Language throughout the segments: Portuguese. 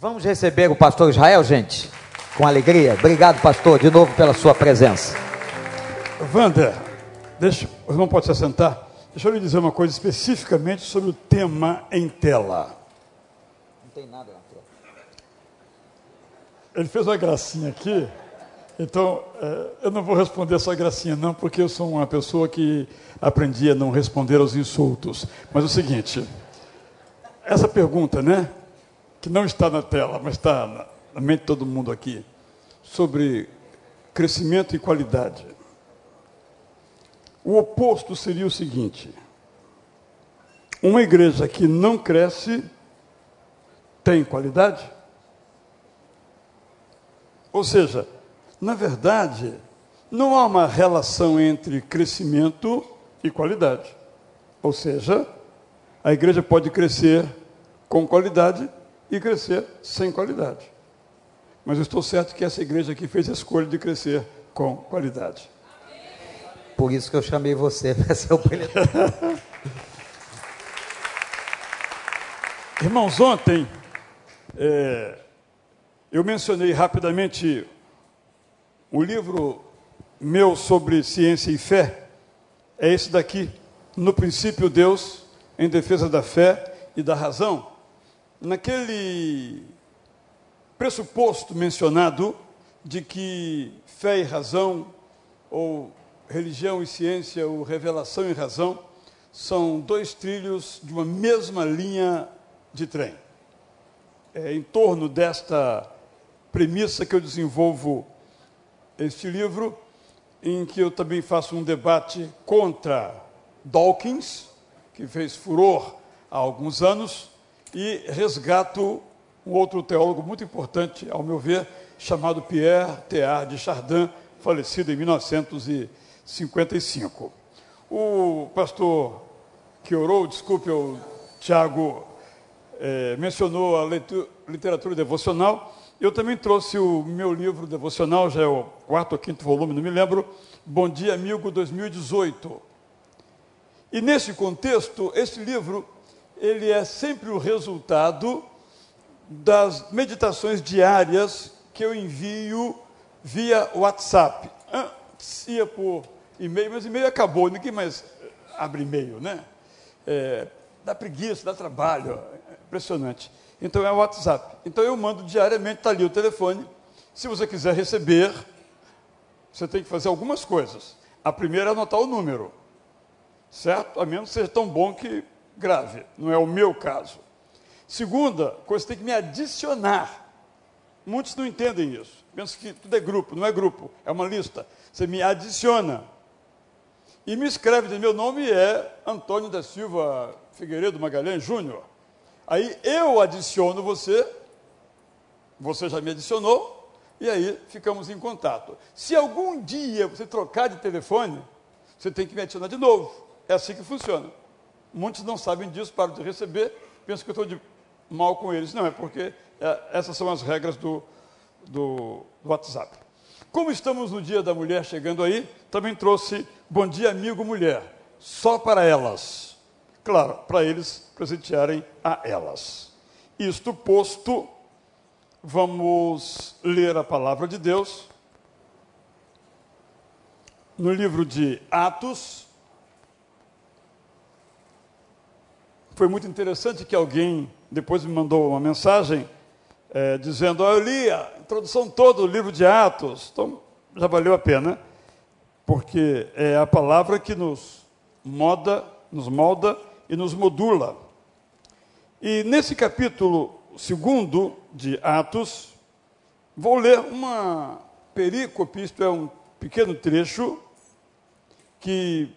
Vamos receber o pastor Israel, gente? Com alegria. Obrigado, pastor, de novo pela sua presença. Wander, deixa, o irmão pode se assentar. Deixa eu lhe dizer uma coisa especificamente sobre o tema em tela. Não tem nada na tela. Ele fez uma gracinha aqui, então é, eu não vou responder essa gracinha, não, porque eu sou uma pessoa que aprendi a não responder aos insultos. Mas é o seguinte: essa pergunta, né? Que não está na tela, mas está na mente de todo mundo aqui, sobre crescimento e qualidade. O oposto seria o seguinte: uma igreja que não cresce tem qualidade? Ou seja, na verdade, não há uma relação entre crescimento e qualidade. Ou seja, a igreja pode crescer com qualidade e crescer sem qualidade. Mas eu estou certo que essa igreja aqui fez a escolha de crescer com qualidade. Por isso que eu chamei você para ser o preletor. Irmãos, ontem é, eu mencionei rapidamente o livro meu sobre ciência e fé. É esse daqui, No Princípio Deus, em defesa da fé e da razão naquele pressuposto mencionado de que fé e razão, ou religião e ciência, ou revelação e razão, são dois trilhos de uma mesma linha de trem. É em torno desta premissa que eu desenvolvo este livro, em que eu também faço um debate contra Dawkins, que fez furor há alguns anos, e resgato um outro teólogo muito importante, ao meu ver, chamado Pierre Teilhard de Chardin, falecido em 1955. O pastor que orou, desculpe, o Tiago é, mencionou a leitura, literatura devocional. Eu também trouxe o meu livro devocional, já é o quarto ou quinto volume, não me lembro, Bom Dia Amigo 2018. E nesse contexto, esse livro ele é sempre o resultado das meditações diárias que eu envio via WhatsApp. Antes ia por e-mail, mas e-mail acabou, ninguém mais abre e-mail, né? É, dá preguiça, dá trabalho, é impressionante. Então é o WhatsApp. Então eu mando diariamente, está ali o telefone. Se você quiser receber, você tem que fazer algumas coisas. A primeira é anotar o número, certo? A menos que seja tão bom que grave, não é o meu caso. Segunda coisa, tem que me adicionar. Muitos não entendem isso. Pensam que tudo é grupo, não é grupo, é uma lista. Você me adiciona. E me escreve, meu nome é Antônio da Silva Figueiredo Magalhães Júnior. Aí eu adiciono você, você já me adicionou, e aí ficamos em contato. Se algum dia você trocar de telefone, você tem que me adicionar de novo. É assim que funciona. Muitos não sabem disso, param de receber, pensam que eu estou de mal com eles. Não, é porque é, essas são as regras do, do, do WhatsApp. Como estamos no Dia da Mulher chegando aí, também trouxe Bom Dia Amigo Mulher, só para elas. Claro, para eles presentearem a elas. Isto posto, vamos ler a palavra de Deus no livro de Atos, Foi muito interessante que alguém depois me mandou uma mensagem é, dizendo: oh, Eu li a introdução toda do livro de Atos. Então, já valeu a pena, porque é a palavra que nos moda, nos molda e nos modula. E nesse capítulo segundo de Atos, vou ler uma perícope, isto é, um pequeno trecho, que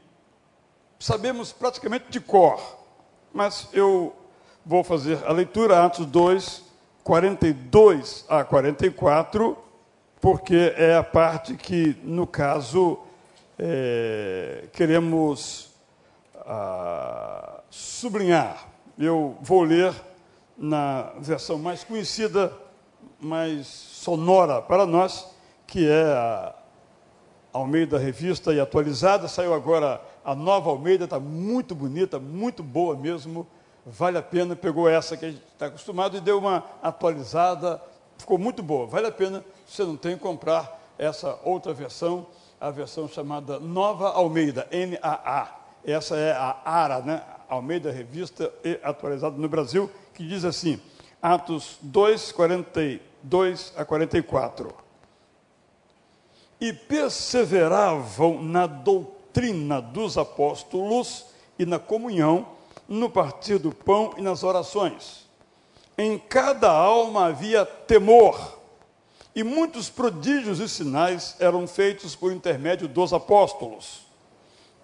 sabemos praticamente de cor mas eu vou fazer a leitura, Atos 2, 42 a 44, porque é a parte que, no caso, é, queremos ah, sublinhar. Eu vou ler na versão mais conhecida, mais sonora para nós, que é a Almeida Revista e Atualizada. Saiu agora a nova Almeida, está muito bonita, muito boa mesmo. vale a pena, pegou essa que a gente está acostumado e deu uma atualizada, ficou muito boa. Vale a pena, você não tem, comprar essa outra versão, a versão chamada Nova Almeida, NAA. Essa é a ARA, né? Almeida Revista e atualizada no Brasil, que diz assim, Atos 2, 42 a 44. E perseveravam na doutrina dos apóstolos e na comunhão, no partir do pão e nas orações. Em cada alma havia temor, e muitos prodígios e sinais eram feitos por intermédio dos apóstolos.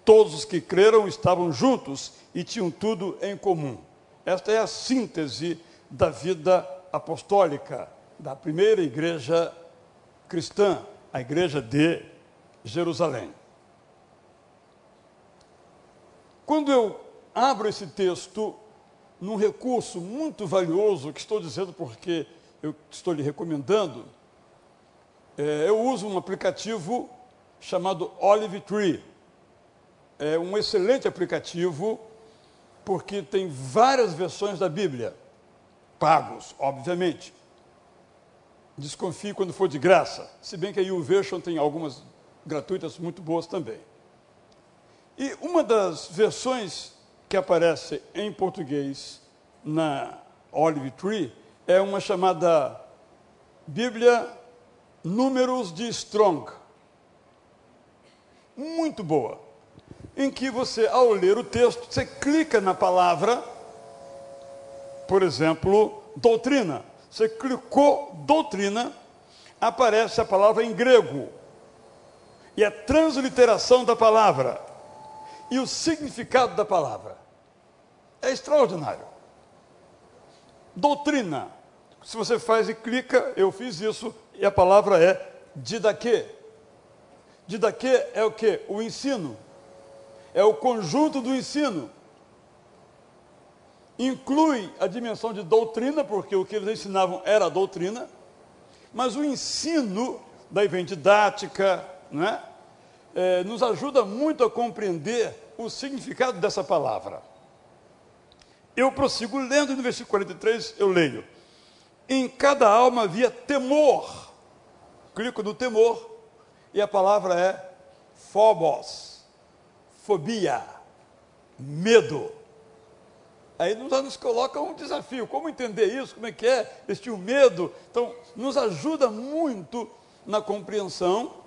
Todos os que creram estavam juntos e tinham tudo em comum. Esta é a síntese da vida apostólica da primeira igreja cristã, a igreja de Jerusalém. Quando eu abro esse texto num recurso muito valioso, que estou dizendo porque eu estou lhe recomendando, é, eu uso um aplicativo chamado Olive Tree. É um excelente aplicativo porque tem várias versões da Bíblia, pagos, obviamente. Desconfie quando for de graça, se bem que a YouVersion tem algumas gratuitas muito boas também. E uma das versões que aparece em português na Olive Tree é uma chamada Bíblia Números de Strong. Muito boa. Em que você, ao ler o texto, você clica na palavra, por exemplo, doutrina. Você clicou doutrina, aparece a palavra em grego. E a transliteração da palavra e o significado da palavra. É extraordinário. Doutrina. Se você faz e clica, eu fiz isso, e a palavra é didaquê. Didaquê é o que? O ensino. É o conjunto do ensino. Inclui a dimensão de doutrina, porque o que eles ensinavam era doutrina, mas o ensino, daí vem didática, não é? É, nos ajuda muito a compreender o significado dessa palavra. Eu prossigo lendo no versículo 43 eu leio: Em cada alma havia temor. Clico no temor e a palavra é phobos, fobia, medo. Aí nos, nos coloca um desafio, como entender isso, como é que é, este medo. Então, nos ajuda muito na compreensão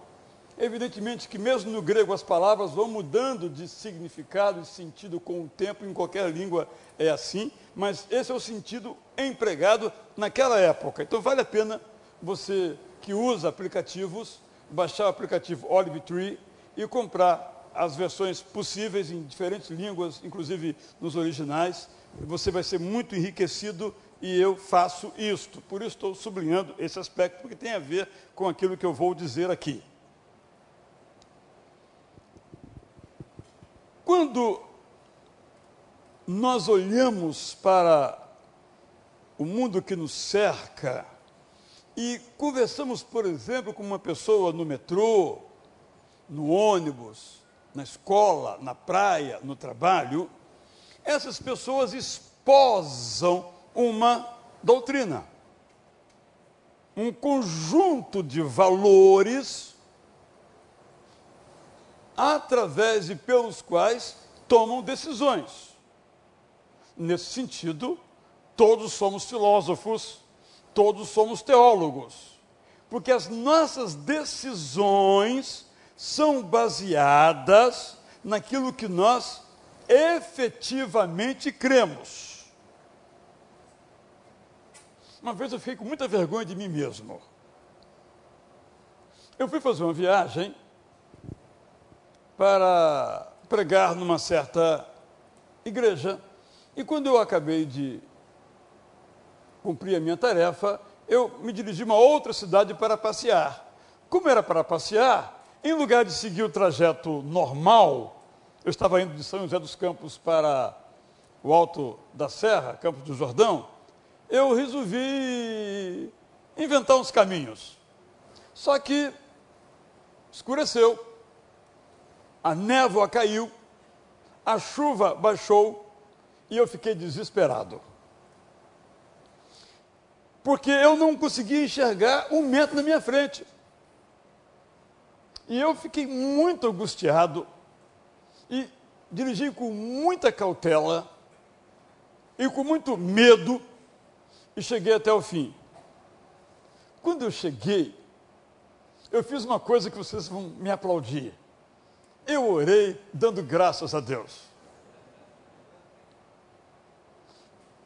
Evidentemente que mesmo no grego as palavras vão mudando de significado e sentido com o tempo, em qualquer língua é assim, mas esse é o sentido empregado naquela época. Então vale a pena você que usa aplicativos, baixar o aplicativo Olive Tree e comprar as versões possíveis em diferentes línguas, inclusive nos originais. Você vai ser muito enriquecido e eu faço isto. Por isso estou sublinhando esse aspecto, porque tem a ver com aquilo que eu vou dizer aqui. Quando nós olhamos para o mundo que nos cerca e conversamos, por exemplo, com uma pessoa no metrô, no ônibus, na escola, na praia, no trabalho, essas pessoas esposam uma doutrina, um conjunto de valores através e pelos quais tomam decisões. Nesse sentido, todos somos filósofos, todos somos teólogos, porque as nossas decisões são baseadas naquilo que nós efetivamente cremos. Uma vez eu fiquei com muita vergonha de mim mesmo. Eu fui fazer uma viagem para pregar numa certa igreja. E quando eu acabei de cumprir a minha tarefa, eu me dirigi a uma outra cidade para passear. Como era para passear, em lugar de seguir o trajeto normal, eu estava indo de São José dos Campos para o Alto da Serra, Campos do Jordão, eu resolvi inventar uns caminhos. Só que escureceu, a névoa caiu, a chuva baixou e eu fiquei desesperado. Porque eu não conseguia enxergar um metro na minha frente. E eu fiquei muito angustiado e dirigi com muita cautela e com muito medo e cheguei até o fim. Quando eu cheguei, eu fiz uma coisa que vocês vão me aplaudir. Eu orei dando graças a Deus.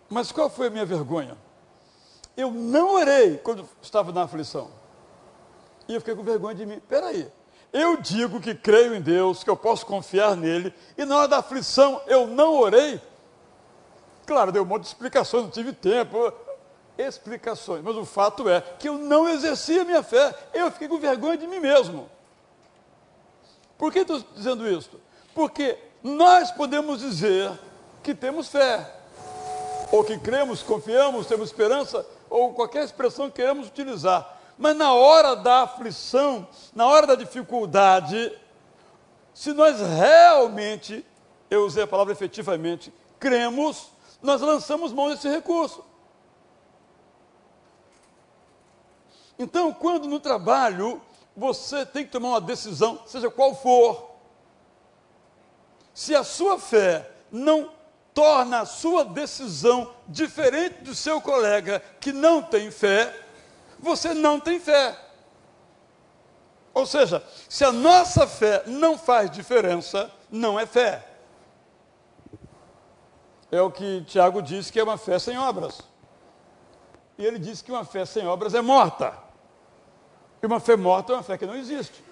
Mas qual foi a minha vergonha? Eu não orei quando estava na aflição. E eu fiquei com vergonha de mim. Peraí, eu digo que creio em Deus, que eu posso confiar nele, e na hora da aflição eu não orei. Claro, deu um monte de explicações, não tive tempo, explicações, mas o fato é que eu não exerci a minha fé, eu fiquei com vergonha de mim mesmo. Por que estou dizendo isso? Porque nós podemos dizer que temos fé, ou que cremos, confiamos, temos esperança, ou qualquer expressão que queremos utilizar. Mas na hora da aflição, na hora da dificuldade, se nós realmente, eu usei a palavra efetivamente, cremos, nós lançamos mão desse recurso. Então, quando no trabalho você tem que tomar uma decisão, seja qual for, se a sua fé não torna a sua decisão diferente do seu colega que não tem fé, você não tem fé. Ou seja, se a nossa fé não faz diferença, não é fé. É o que Tiago diz que é uma fé sem obras. E ele diz que uma fé sem obras é morta. E uma fé morta é uma fé que não existe.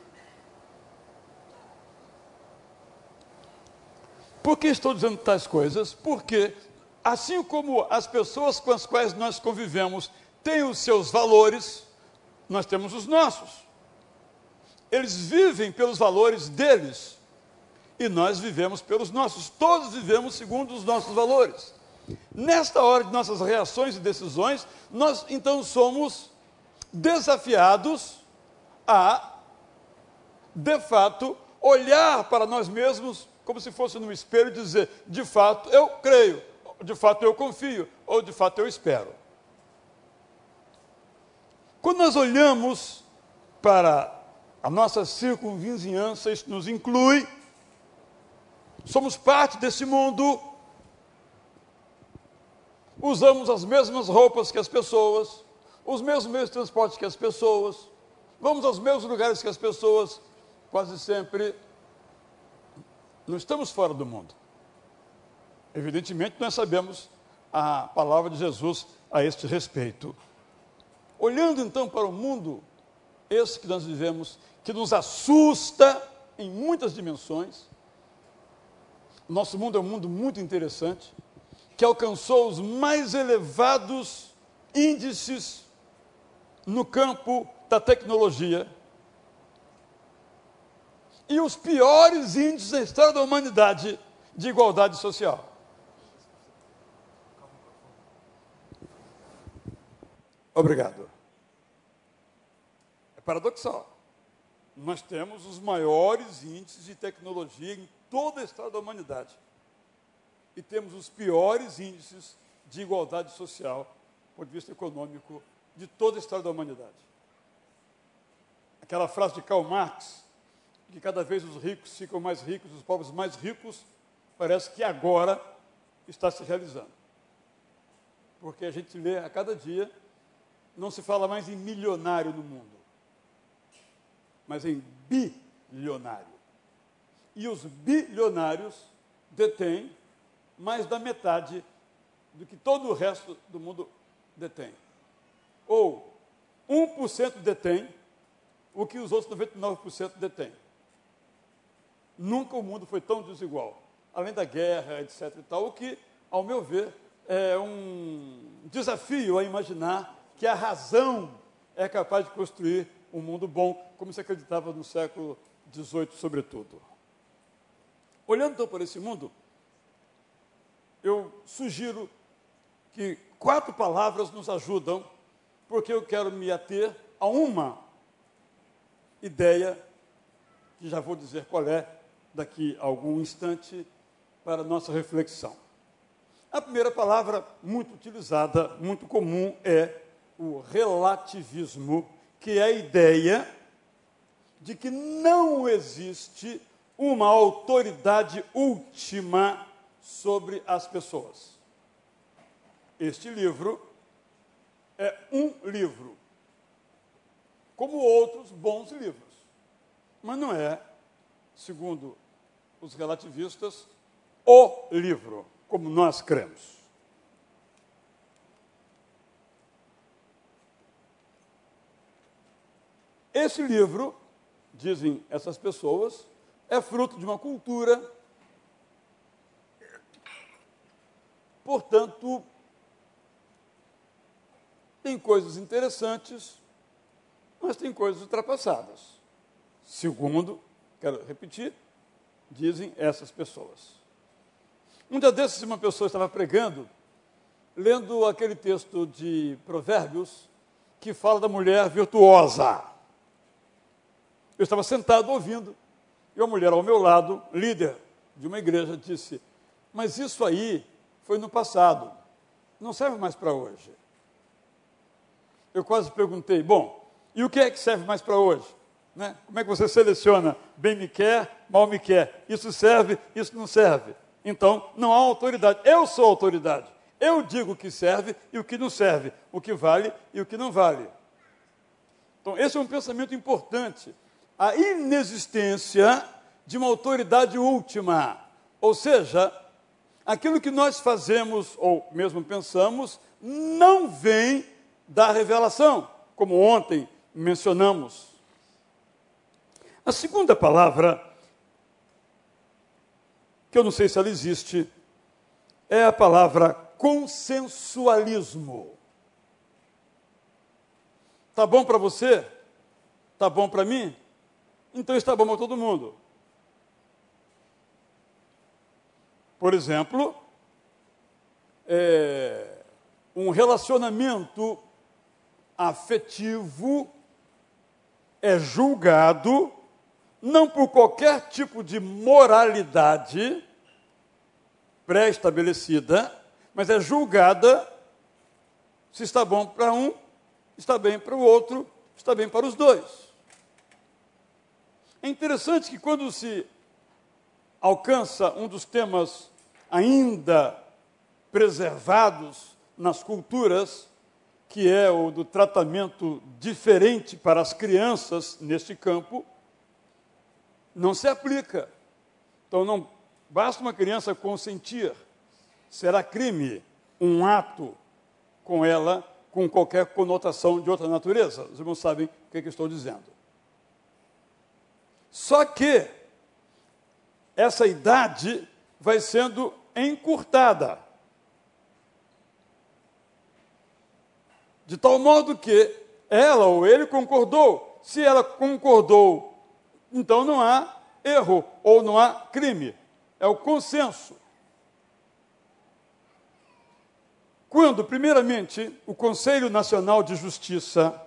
Por que estou dizendo tais coisas? Porque, assim como as pessoas com as quais nós convivemos têm os seus valores, nós temos os nossos. Eles vivem pelos valores deles e nós vivemos pelos nossos. Todos vivemos segundo os nossos valores. Nesta hora de nossas reações e decisões, nós então somos desafiados a, de fato, olhar para nós mesmos como se fosse no espelho e dizer: de fato eu creio, de fato eu confio, ou de fato eu espero. Quando nós olhamos para a nossa circunvizinhança, isso nos inclui, somos parte desse mundo, usamos as mesmas roupas que as pessoas, os mesmos meios de transporte que as pessoas, vamos aos mesmos lugares que as pessoas, quase sempre não estamos fora do mundo. Evidentemente, nós sabemos a palavra de Jesus a este respeito. Olhando então para o mundo, esse que nós vivemos, que nos assusta em muitas dimensões, nosso mundo é um mundo muito interessante, que alcançou os mais elevados índices no campo da tecnologia e os piores índices da história da humanidade de igualdade social. Obrigado. É paradoxal. Nós temos os maiores índices de tecnologia em toda a história da humanidade. E temos os piores índices de igualdade social, do ponto de vista econômico, de toda a história da humanidade. Aquela frase de Karl Marx, que cada vez os ricos ficam mais ricos, os pobres mais ricos, parece que agora está se realizando. Porque a gente lê a cada dia não se fala mais em milionário no mundo, mas em bilionário. E os bilionários detêm mais da metade do que todo o resto do mundo detém. Ou 1% detém o que os outros 99% detêm. Nunca o mundo foi tão desigual. Além da guerra, etc. e tal, o que, ao meu ver, é um desafio a imaginar que a razão é capaz de construir um mundo bom, como se acreditava no século XVIII, sobretudo. Olhando então para esse mundo, eu sugiro que quatro palavras nos ajudam, porque eu quero me ater a uma ideia, que já vou dizer qual é daqui a algum instante, para nossa reflexão. A primeira palavra muito utilizada, muito comum, é o relativismo, que é a ideia de que não existe uma autoridade última sobre as pessoas. Este livro é um livro, como outros bons livros, mas não é, segundo os relativistas, o livro, como nós cremos. Esse livro, dizem essas pessoas, é fruto de uma cultura, portanto, tem coisas interessantes, mas tem coisas ultrapassadas. Segundo, quero repetir, dizem essas pessoas. Um dia desses, uma pessoa estava pregando, lendo aquele texto de Provérbios que fala da mulher virtuosa. Eu estava sentado ouvindo, e uma mulher ao meu lado, líder de uma igreja, disse: Mas isso aí foi no passado, não serve mais para hoje. Eu quase perguntei: Bom, e o que é que serve mais para hoje? Né? Como é que você seleciona? Bem me quer, mal me quer. Isso serve, isso não serve. Então, não há autoridade. Eu sou autoridade. Eu digo o que serve e o que não serve, o que vale e o que não vale. Então, esse é um pensamento importante a inexistência de uma autoridade última. Ou seja, aquilo que nós fazemos ou mesmo pensamos não vem da revelação, como ontem mencionamos. A segunda palavra, que eu não sei se ela existe, é a palavra consensualismo. Tá bom para você? Tá bom para mim? então está bom para todo mundo. Por exemplo, é, um relacionamento afetivo é julgado não por qualquer tipo de moralidade pré-estabelecida, mas é julgada se está bom para um, está bem para o outro, está bem para os dois. É interessante que quando se alcança um dos temas ainda preservados nas culturas, que é o do tratamento diferente para as crianças neste campo, não se aplica. Então não basta uma criança consentir, será crime um ato com ela com qualquer conotação de outra natureza. Os irmãos sabem o que, é que estou dizendo. Só que essa idade vai sendo encurtada. De tal modo que ela ou ele concordou. Se ela concordou, então não há erro ou não há crime. É o consenso. Quando, primeiramente, o Conselho Nacional de Justiça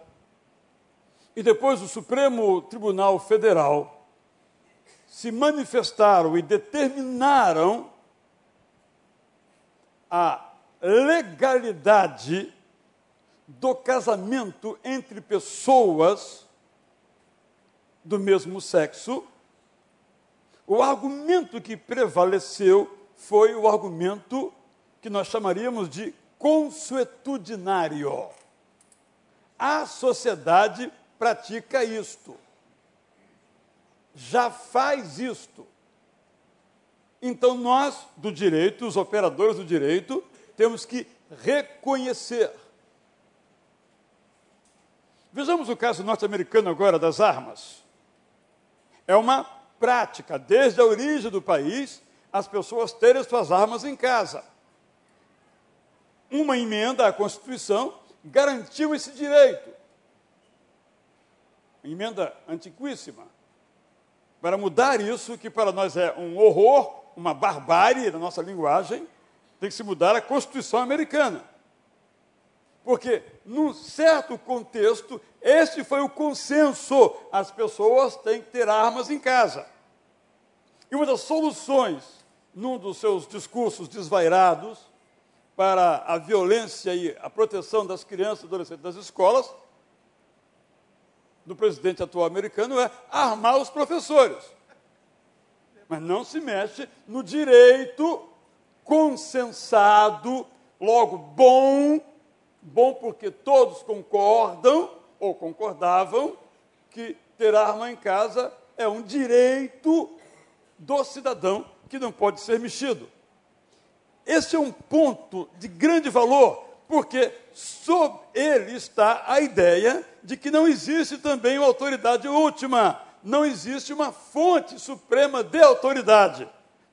e depois o Supremo Tribunal Federal se manifestaram e determinaram a legalidade do casamento entre pessoas do mesmo sexo, o argumento que prevaleceu foi o argumento que nós chamaríamos de consuetudinário. A sociedade pratica isto, já faz isto. Então, nós do direito, os operadores do direito, temos que reconhecer. Vejamos o caso norte-americano agora das armas. É uma prática, desde a origem do país, as pessoas terem suas armas em casa. Uma emenda à Constituição garantiu esse direito emenda antiquíssima, para mudar isso, que para nós é um horror, uma barbárie na nossa linguagem, tem que se mudar a Constituição americana. Porque, num certo contexto, este foi o consenso: as pessoas têm que ter armas em casa. E uma das soluções, num dos seus discursos desvairados, para a violência e a proteção das crianças e adolescentes das escolas, do presidente atual americano, é armar os professores. Mas não se mexe no direito consensado, logo bom, bom porque todos concordam ou concordavam que ter arma em casa é um direito do cidadão que não pode ser mexido. Esse é um ponto de grande valor, porque sob ele está a ideia de que não existe também uma autoridade última, não existe uma fonte suprema de autoridade.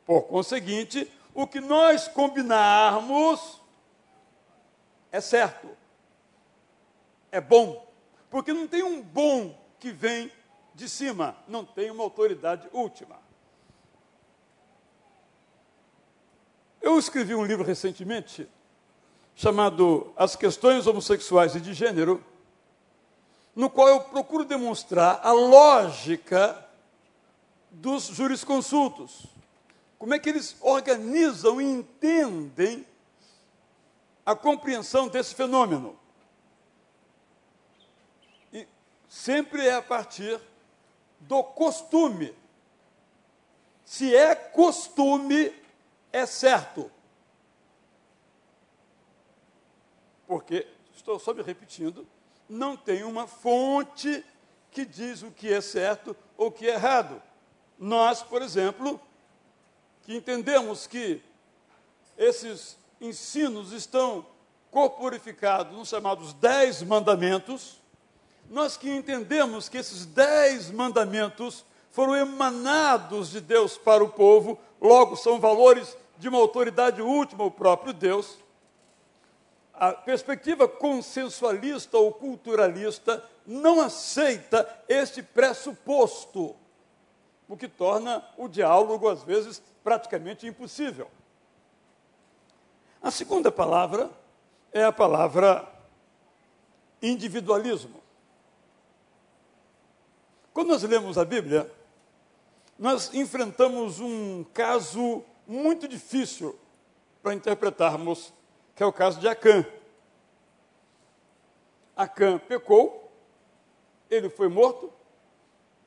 Por conseguinte, o que nós combinarmos é certo, é bom, porque não tem um bom que vem de cima, não tem uma autoridade última. Eu escrevi um livro recentemente chamado As Questões Homossexuais e de Gênero, no qual eu procuro demonstrar a lógica dos jurisconsultos. Como é que eles organizam e entendem a compreensão desse fenômeno. E sempre é a partir do costume. Se é costume, é certo. Porque, estou só me repetindo, não tem uma fonte que diz o que é certo ou o que é errado. Nós, por exemplo, que entendemos que esses ensinos estão corporificados nos chamados Dez Mandamentos, nós que entendemos que esses Dez Mandamentos foram emanados de Deus para o povo, logo são valores de uma autoridade última, o próprio Deus. A perspectiva consensualista ou culturalista não aceita este pressuposto, o que torna o diálogo, às vezes, praticamente impossível. A segunda palavra é a palavra individualismo. Quando nós lemos a Bíblia, nós enfrentamos um caso muito difícil para interpretarmos, que é o caso de Acã. Acã pecou, ele foi morto,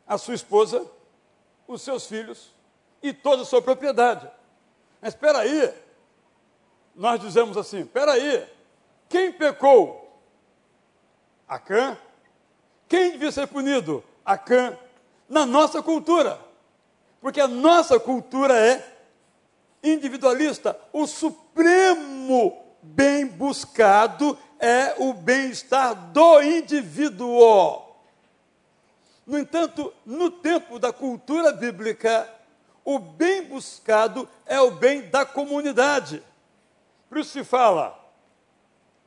a sua esposa, os seus filhos e toda a sua propriedade. Mas espera aí, nós dizemos assim: espera aí, quem pecou? Acã. Quem devia ser punido? Acã. Na nossa cultura porque a nossa cultura é individualista. O supremo bem buscado é o bem-estar do indivíduo. No entanto, no tempo da cultura bíblica, o bem buscado é o bem da comunidade. Por isso se fala: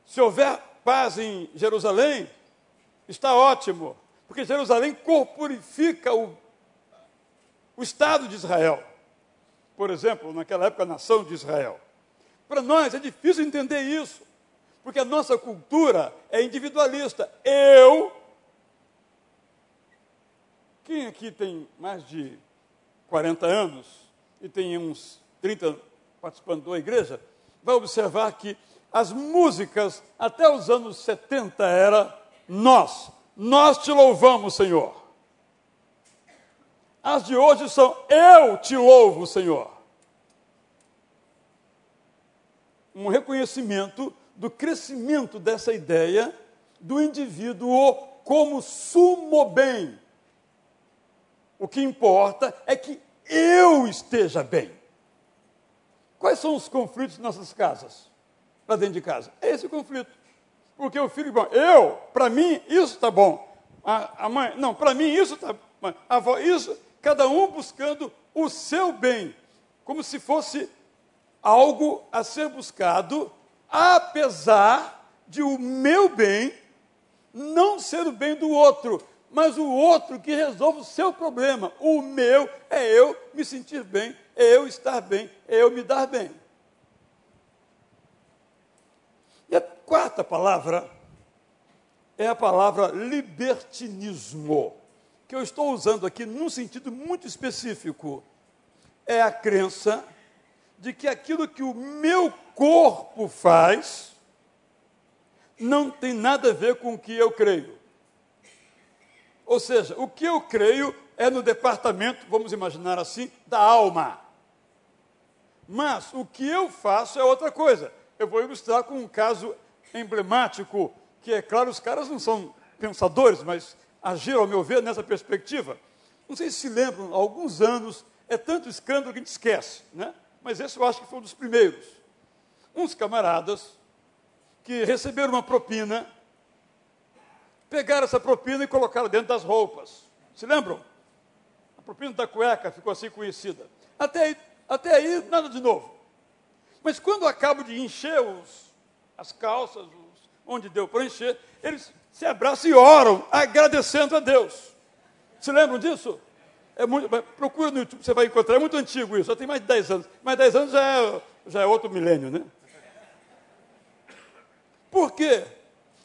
se houver paz em Jerusalém, está ótimo, porque Jerusalém corporifica o o Estado de Israel, por exemplo, naquela época a nação de Israel. Para nós é difícil entender isso, porque a nossa cultura é individualista. Eu. Quem aqui tem mais de 40 anos e tem uns 30 participando da igreja, vai observar que as músicas até os anos 70 era nós, nós te louvamos, Senhor. As de hoje são eu te louvo, Senhor. Um reconhecimento do crescimento dessa ideia do indivíduo como sumo bem. O que importa é que eu esteja bem. Quais são os conflitos de nossas casas? Para dentro de casa. É esse o conflito. Porque o filho, bom, eu, para mim, isso está bom. A, a, mãe, não, para mim isso está bom. A avó, isso cada um buscando o seu bem, como se fosse algo a ser buscado, apesar de o meu bem não ser o bem do outro, mas o outro que resolve o seu problema. O meu é eu me sentir bem, eu estar bem, eu me dar bem. E a quarta palavra é a palavra libertinismo que eu estou usando aqui num sentido muito específico. É a crença de que aquilo que o meu corpo faz não tem nada a ver com o que eu creio. Ou seja, o que eu creio é no departamento, vamos imaginar assim, da alma. Mas o que eu faço é outra coisa. Eu vou ilustrar com um caso emblemático, que é claro, os caras não são pensadores, mas agiram, ao meu ver, nessa perspectiva. Não sei se se lembram, há alguns anos, é tanto escândalo que a gente esquece, né? mas esse eu acho que foi um dos primeiros. Uns camaradas que receberam uma propina, pegaram essa propina e colocaram dentro das roupas. Se lembram? A propina da cueca ficou assim conhecida. Até aí, até aí nada de novo. Mas quando acabo de encher os, as calças, os, onde deu para encher, eles se abraçam e oram, agradecendo a Deus. Se lembram disso? É muito, procura no YouTube, você vai encontrar, é muito antigo isso, já tem mais de 10 anos. Mais 10 anos já é, já é outro milênio, né? Por quê?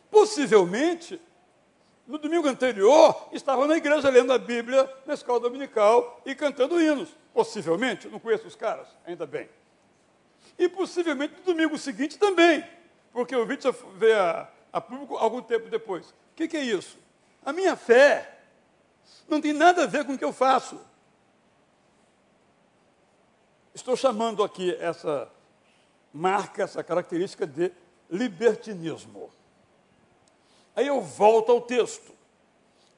Possivelmente, no domingo anterior, estavam na igreja lendo a Bíblia na escola dominical e cantando hinos. Possivelmente, não conheço os caras, ainda bem. E possivelmente no domingo seguinte também, porque o vídeo veio a, a público algum tempo depois. O que, que é isso? A minha fé não tem nada a ver com o que eu faço. Estou chamando aqui essa marca, essa característica de libertinismo. Aí eu volto ao texto.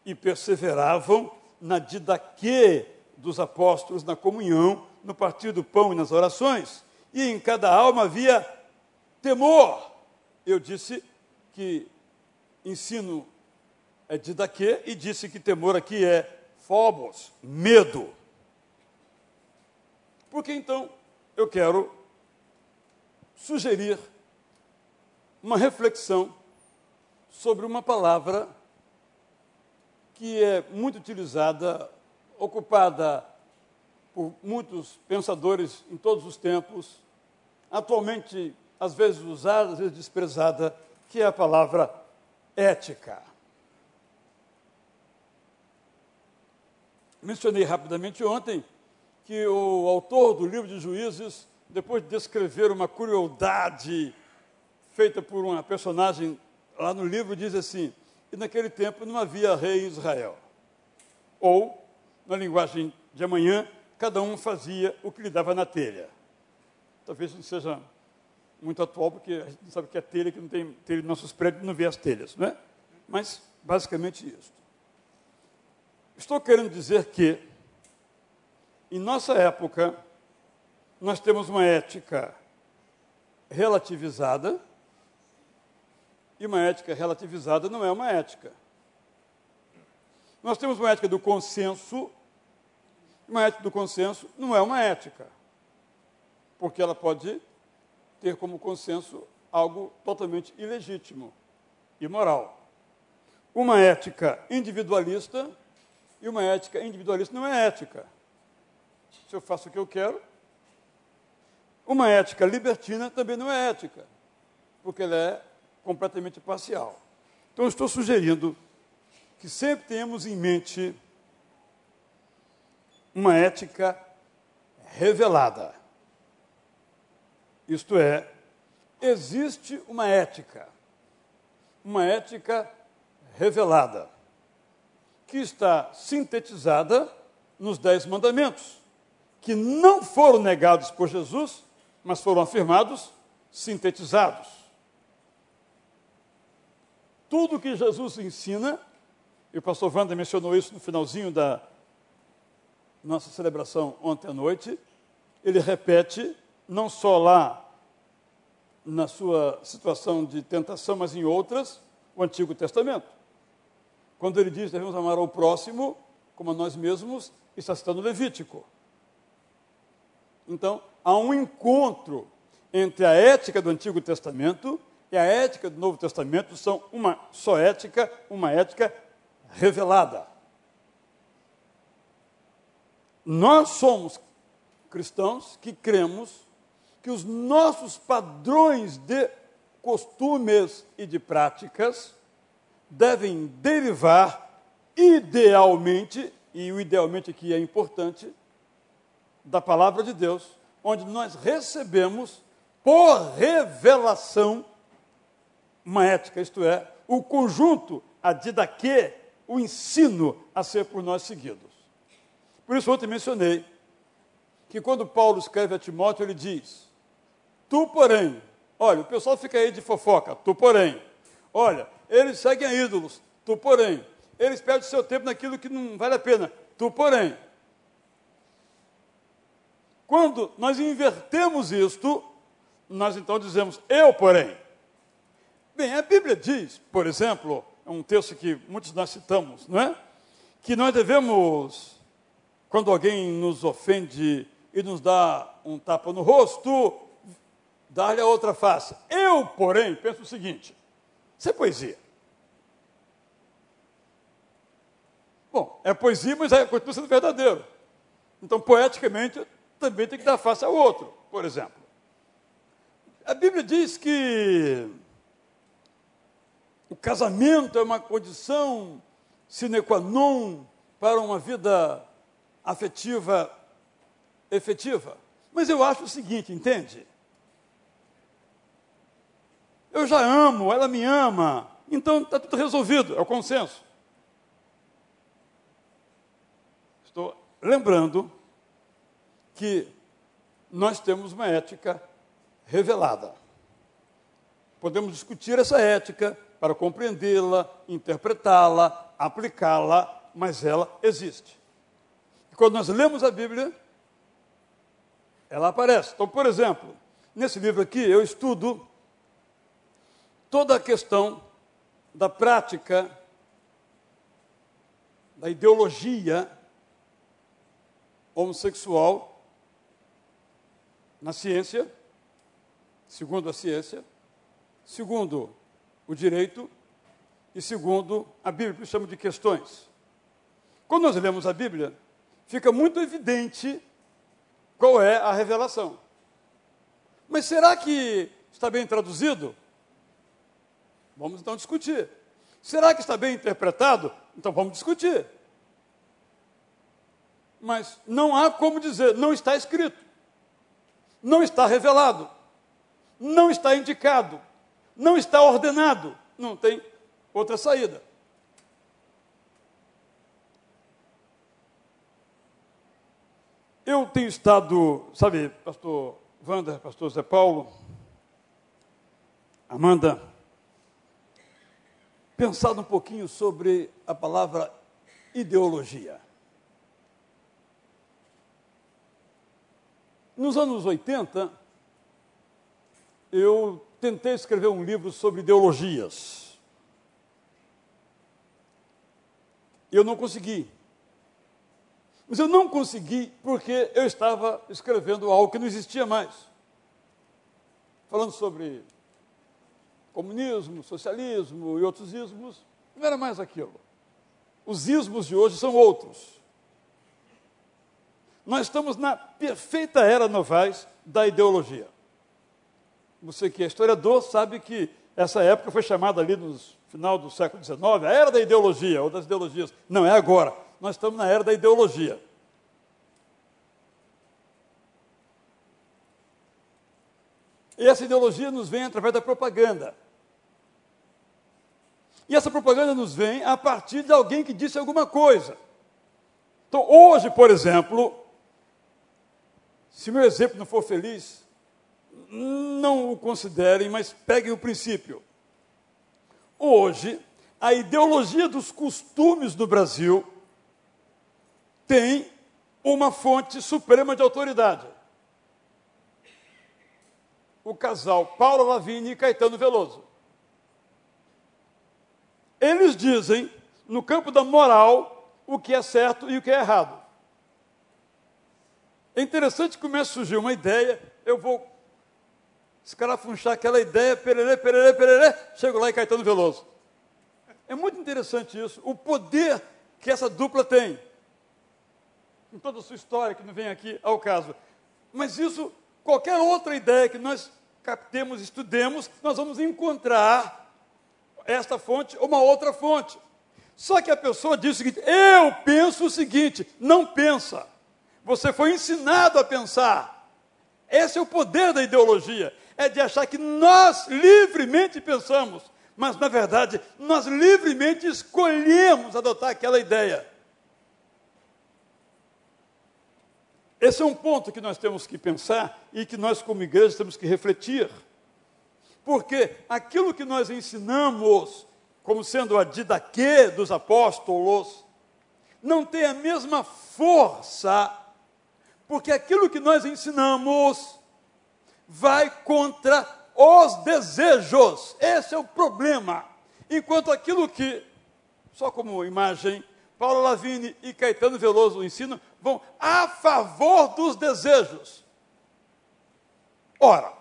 E perseveravam na didaquê dos apóstolos, na comunhão, no partir do pão e nas orações e em cada alma havia temor. Eu disse que ensino é de daqui e disse que temor aqui é phobos, medo. Porque então eu quero sugerir uma reflexão sobre uma palavra que é muito utilizada, ocupada por muitos pensadores em todos os tempos, atualmente às vezes usada, às vezes desprezada, que é a palavra ética. Mencionei rapidamente ontem que o autor do livro de Juízes, depois de descrever uma crueldade feita por uma personagem lá no livro, diz assim: e naquele tempo não havia rei em Israel. Ou, na linguagem de amanhã, cada um fazia o que lhe dava na telha. Talvez não seja muito atual, porque a gente sabe que é telha, que não tem telha nos nossos prédios, não vê as telhas, não é? Mas, basicamente, isso. Estou querendo dizer que, em nossa época, nós temos uma ética relativizada, e uma ética relativizada não é uma ética. Nós temos uma ética do consenso uma ética do consenso não é uma ética, porque ela pode ter como consenso algo totalmente ilegítimo, imoral. Uma ética individualista e uma ética individualista não é ética. Se eu faço o que eu quero, uma ética libertina também não é ética, porque ela é completamente parcial. Então, estou sugerindo que sempre tenhamos em mente uma ética revelada. Isto é, existe uma ética, uma ética revelada, que está sintetizada nos Dez Mandamentos, que não foram negados por Jesus, mas foram afirmados, sintetizados. Tudo que Jesus ensina, e o pastor Wanda mencionou isso no finalzinho da, nossa celebração ontem à noite, ele repete, não só lá na sua situação de tentação, mas em outras, o Antigo Testamento. Quando ele diz devemos amar ao próximo como a nós mesmos, está citando Levítico. Então, há um encontro entre a ética do Antigo Testamento e a ética do Novo Testamento, são uma só ética, uma ética revelada. Nós somos cristãos que cremos que os nossos padrões de costumes e de práticas devem derivar idealmente, e o idealmente aqui é importante, da palavra de Deus, onde nós recebemos por revelação, uma ética, isto é, o conjunto, a didaquê, o ensino a ser por nós seguidos. Por isso, ontem mencionei que quando Paulo escreve a Timóteo, ele diz: Tu, porém, olha, o pessoal fica aí de fofoca, tu, porém, olha, eles seguem a ídolos, tu, porém, eles perdem seu tempo naquilo que não vale a pena, tu, porém. Quando nós invertemos isto, nós então dizemos eu, porém. Bem, a Bíblia diz, por exemplo, é um texto que muitos nós citamos, não é? Que nós devemos, quando alguém nos ofende e nos dá um tapa no rosto, dar-lhe a outra face. Eu, porém, penso o seguinte: isso é poesia. Bom, é poesia, mas é, continua sendo verdadeiro. Então, poeticamente, também tem que dar face ao outro, por exemplo. A Bíblia diz que o casamento é uma condição sine qua non para uma vida afetiva efetiva. Mas eu acho o seguinte, entende? Eu já amo, ela me ama, então está tudo resolvido, é o consenso. Estou lembrando que nós temos uma ética revelada. Podemos discutir essa ética para compreendê-la, interpretá-la, aplicá-la, mas ela existe. E quando nós lemos a Bíblia, ela aparece. Então, por exemplo, nesse livro aqui eu estudo toda a questão da prática, da ideologia homossexual na ciência segundo a ciência, segundo o direito e segundo a Bíblia, que chama de questões. Quando nós lemos a Bíblia, fica muito evidente qual é a revelação. Mas será que está bem traduzido? Vamos então discutir. Será que está bem interpretado? Então vamos discutir. Mas não há como dizer, não está escrito, não está revelado não está indicado, não está ordenado, não tem outra saída. Eu tenho estado, sabe, pastor Wander, pastor Zé Paulo, Amanda, pensado um pouquinho sobre a palavra ideologia. Nos anos 80, eu tentei escrever um livro sobre ideologias. Eu não consegui. Mas eu não consegui porque eu estava escrevendo algo que não existia mais. Falando sobre comunismo, socialismo e outros ismos, não era mais aquilo. Os ismos de hoje são outros. Nós estamos na perfeita era novais da ideologia você que é historiador sabe que essa época foi chamada ali no final do século XIX, a era da ideologia, ou das ideologias. Não, é agora. Nós estamos na era da ideologia. E essa ideologia nos vem através da propaganda. E essa propaganda nos vem a partir de alguém que disse alguma coisa. Então, hoje, por exemplo, se meu exemplo não for feliz, não o considerem, mas peguem o princípio. Hoje, a ideologia dos costumes do Brasil tem uma fonte suprema de autoridade. O casal Paulo Lavigne e Caetano Veloso. Eles dizem, no campo da moral, o que é certo e o que é errado. É interessante que começa a surgir uma ideia, eu vou escarafunchar aquela ideia, pererê, pererê, pererê, chego lá em Caetano Veloso. É muito interessante isso, o poder que essa dupla tem. Com toda a sua história, que não vem aqui ao caso. Mas isso, qualquer outra ideia que nós captemos, estudemos, nós vamos encontrar esta fonte ou uma outra fonte. Só que a pessoa diz o seguinte: eu penso o seguinte, não pensa. Você foi ensinado a pensar. Esse é o poder da ideologia é de achar que nós livremente pensamos, mas na verdade nós livremente escolhemos adotar aquela ideia. Esse é um ponto que nós temos que pensar e que nós, como igreja, temos que refletir. Porque aquilo que nós ensinamos, como sendo a didaquê dos apóstolos, não tem a mesma força, porque aquilo que nós ensinamos vai contra os desejos. Esse é o problema. Enquanto aquilo que, só como imagem, Paulo Lavini e Caetano Veloso ensinam, vão a favor dos desejos. Ora,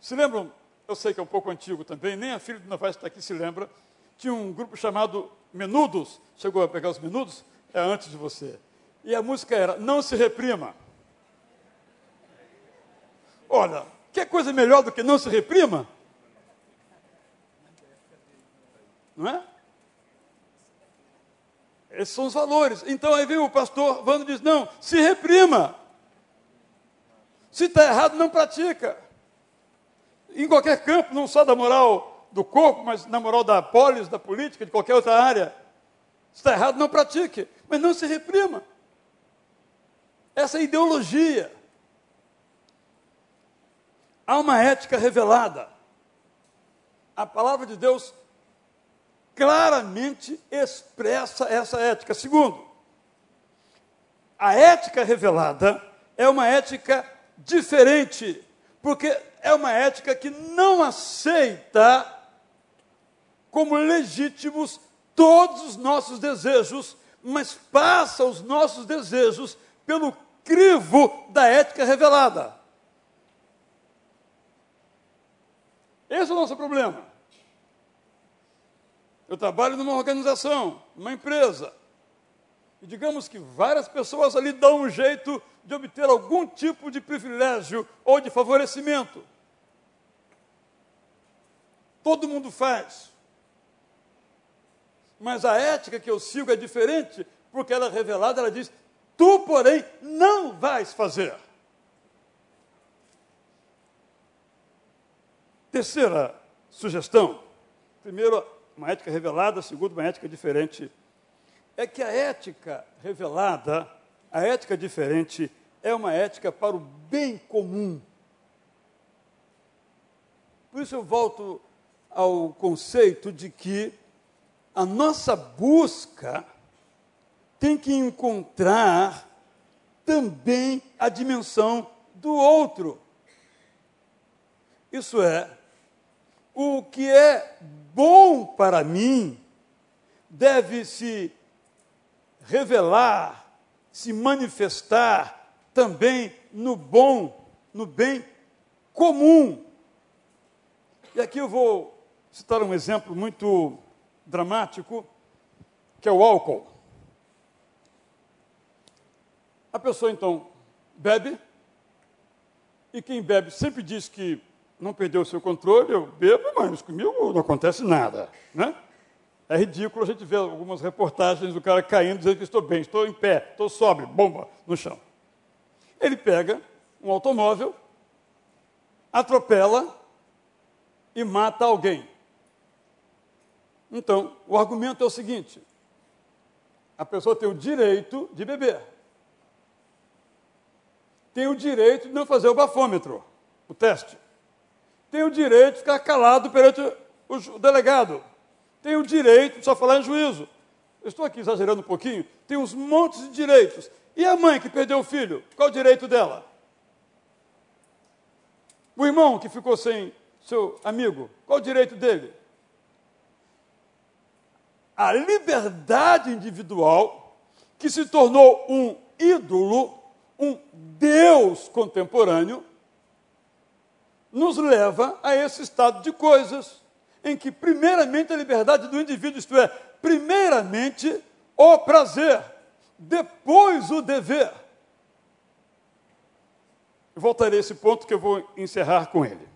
se lembram, eu sei que é um pouco antigo também, nem a filha de Novaes está aqui se lembra, tinha um grupo chamado Menudos, chegou a pegar os Menudos? É antes de você. E a música era Não se reprima. Olha, que coisa melhor do que não se reprima? Não é? Esses são os valores. Então aí vem o pastor Vando e diz: não, se reprima. Se está errado, não pratica. Em qualquer campo, não só da moral do corpo, mas na moral da polis, da política, de qualquer outra área. Se está errado, não pratique. Mas não se reprima. Essa é ideologia há uma ética revelada. A palavra de Deus claramente expressa essa ética. Segundo, a ética revelada é uma ética diferente, porque é uma ética que não aceita como legítimos todos os nossos desejos, mas passa os nossos desejos pelo crivo da ética revelada. Esse é o nosso problema. Eu trabalho numa organização, numa empresa. E digamos que várias pessoas ali dão um jeito de obter algum tipo de privilégio ou de favorecimento. Todo mundo faz. Mas a ética que eu sigo é diferente, porque ela é revelada, ela diz: tu, porém, não vais fazer. Terceira sugestão. Primeiro, uma ética revelada. Segundo, uma ética diferente. É que a ética revelada, a ética diferente, é uma ética para o bem comum. Por isso eu volto ao conceito de que a nossa busca tem que encontrar também a dimensão do outro. Isso é, o que é bom para mim deve se revelar, se manifestar também no bom, no bem comum. E aqui eu vou citar um exemplo muito dramático, que é o álcool. A pessoa então bebe, e quem bebe sempre diz que não perdeu o seu controle, eu bebo, mas comigo não acontece nada. Né? É ridículo a gente ver algumas reportagens do cara caindo, dizendo que estou bem, estou em pé, estou sóbrio, bomba no chão. Ele pega um automóvel, atropela e mata alguém. Então, o argumento é o seguinte: a pessoa tem o direito de beber, tem o direito de não fazer o bafômetro, o teste tem o direito de ficar calado perante o delegado. Tem o direito de só falar em juízo. Eu estou aqui exagerando um pouquinho. Tem uns montes de direitos. E a mãe que perdeu o filho? Qual o direito dela? O irmão que ficou sem seu amigo? Qual o direito dele? A liberdade individual que se tornou um ídolo, um Deus contemporâneo, nos leva a esse estado de coisas, em que, primeiramente, a liberdade do indivíduo, isto é, primeiramente, o prazer, depois o dever. Eu voltarei a esse ponto que eu vou encerrar com ele.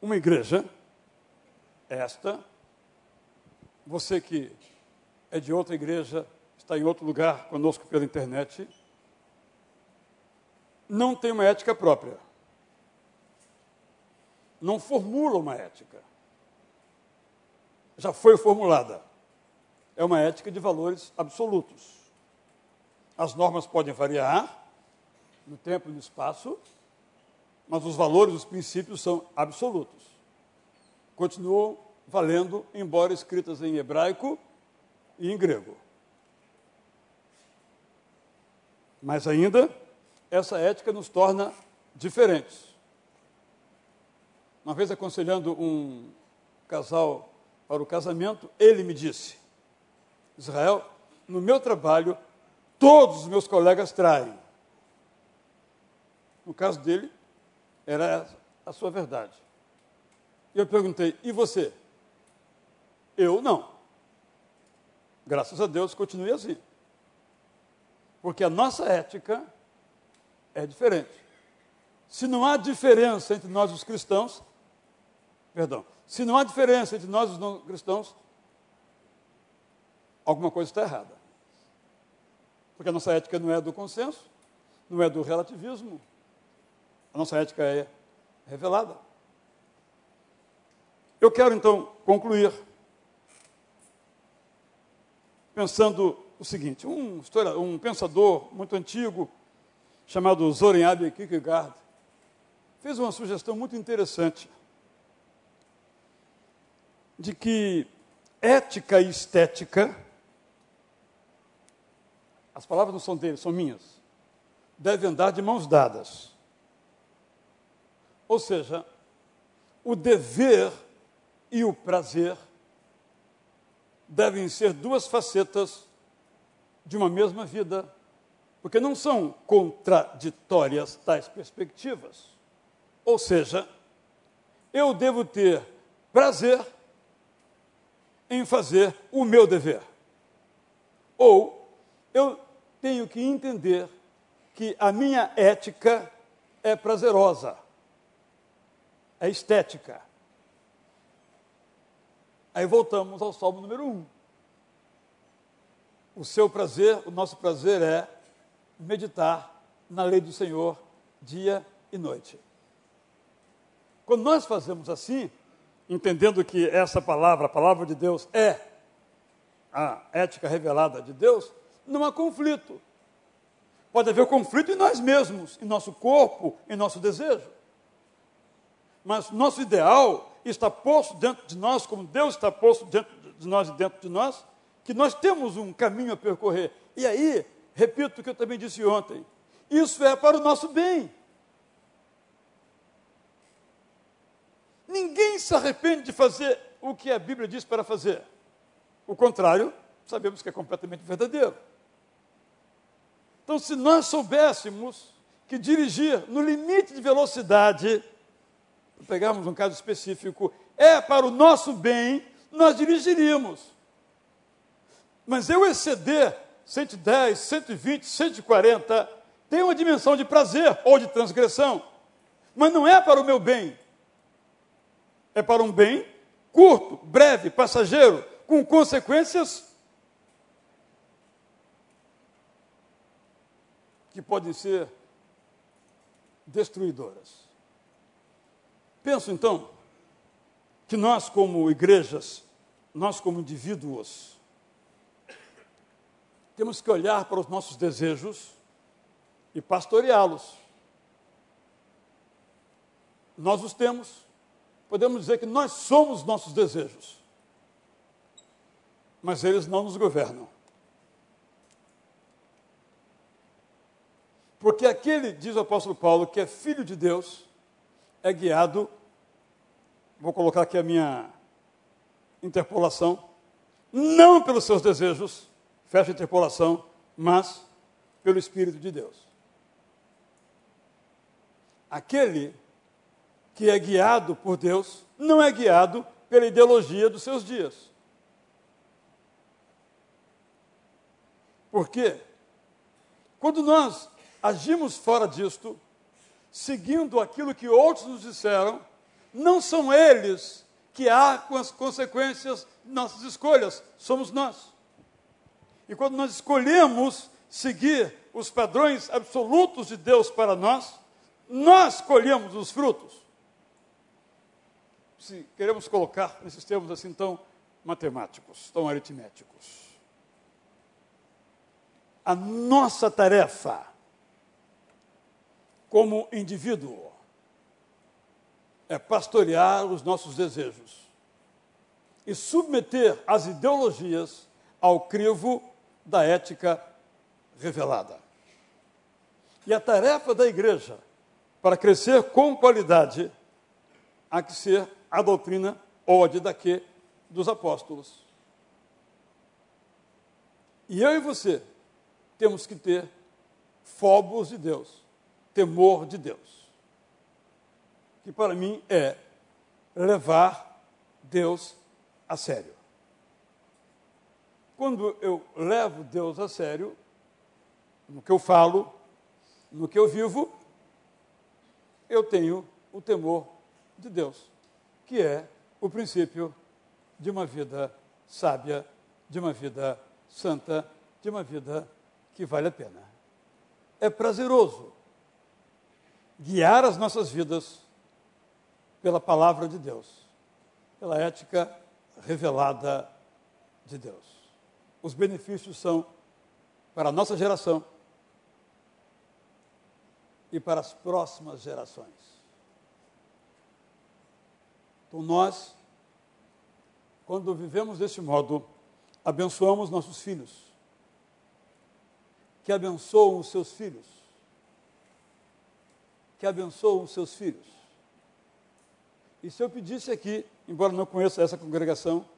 Uma igreja, esta, você que é de outra igreja, está em outro lugar conosco pela internet, não tem uma ética própria. Não formula uma ética. Já foi formulada. É uma ética de valores absolutos. As normas podem variar no tempo e no espaço, mas os valores, os princípios são absolutos. Continuam valendo, embora escritas em hebraico e em grego. Mas ainda, essa ética nos torna diferentes. Uma vez aconselhando um casal para o casamento, ele me disse: Israel, no meu trabalho, todos os meus colegas traem. No caso dele, era a sua verdade. Eu perguntei: e você? Eu não. Graças a Deus, continue assim. Porque a nossa ética é diferente. Se não há diferença entre nós os cristãos, perdão, se não há diferença entre nós os não cristãos, alguma coisa está errada. Porque a nossa ética não é do consenso, não é do relativismo. A nossa ética é revelada. Eu quero então concluir pensando o seguinte: um, um pensador muito antigo, chamado Zoren Abe Kierkegaard, fez uma sugestão muito interessante de que ética e estética, as palavras não são dele, são minhas, devem andar de mãos dadas. Ou seja, o dever e o prazer devem ser duas facetas de uma mesma vida, porque não são contraditórias tais perspectivas. Ou seja, eu devo ter prazer em fazer o meu dever. Ou eu tenho que entender que a minha ética é prazerosa, é estética. Aí voltamos ao Salmo número 1. O seu prazer, o nosso prazer é meditar na lei do Senhor dia e noite. Quando nós fazemos assim, entendendo que essa palavra, a palavra de Deus, é a ética revelada de Deus, não há conflito. Pode haver conflito em nós mesmos, em nosso corpo, em nosso desejo. Mas nosso ideal está posto dentro de nós, como Deus está posto dentro de nós e dentro de nós, que nós temos um caminho a percorrer. E aí, repito o que eu também disse ontem, isso é para o nosso bem. Ninguém se arrepende de fazer o que a Bíblia diz para fazer. O contrário, sabemos que é completamente verdadeiro. Então, se nós soubéssemos que dirigir no limite de velocidade pegarmos um caso específico, é para o nosso bem, nós dirigiríamos. Mas eu exceder 110, 120, 140, tem uma dimensão de prazer ou de transgressão, mas não é para o meu bem. É para um bem curto, breve, passageiro, com consequências que podem ser destruidoras. Penso então que nós, como igrejas, nós, como indivíduos, temos que olhar para os nossos desejos e pastoreá-los. Nós os temos, podemos dizer que nós somos nossos desejos, mas eles não nos governam. Porque aquele, diz o apóstolo Paulo, que é filho de Deus, é guiado, vou colocar aqui a minha interpolação, não pelos seus desejos, fecha a interpolação, mas pelo Espírito de Deus. Aquele que é guiado por Deus não é guiado pela ideologia dos seus dias. Por quê? Quando nós agimos fora disto, seguindo aquilo que outros nos disseram, não são eles que há as consequências de nossas escolhas, somos nós. E quando nós escolhemos seguir os padrões absolutos de Deus para nós, nós colhemos os frutos. Se queremos colocar nesses termos assim tão matemáticos, tão aritméticos. A nossa tarefa como indivíduo é pastorear os nossos desejos e submeter as ideologias ao crivo da ética revelada. E a tarefa da igreja para crescer com qualidade há que ser a doutrina ou a didaquê dos apóstolos. E eu e você temos que ter fobos de Deus, temor de Deus. Que para mim é levar Deus a sério. Quando eu levo Deus a sério, no que eu falo, no que eu vivo, eu tenho o temor de Deus, que é o princípio de uma vida sábia, de uma vida santa, de uma vida que vale a pena. É prazeroso guiar as nossas vidas pela palavra de Deus, pela ética revelada de Deus. Os benefícios são para a nossa geração e para as próximas gerações. Então, nós, quando vivemos desse modo, abençoamos nossos filhos, que abençoam os seus filhos, que abençoam os seus filhos. E se eu pedisse aqui, embora não conheça essa congregação,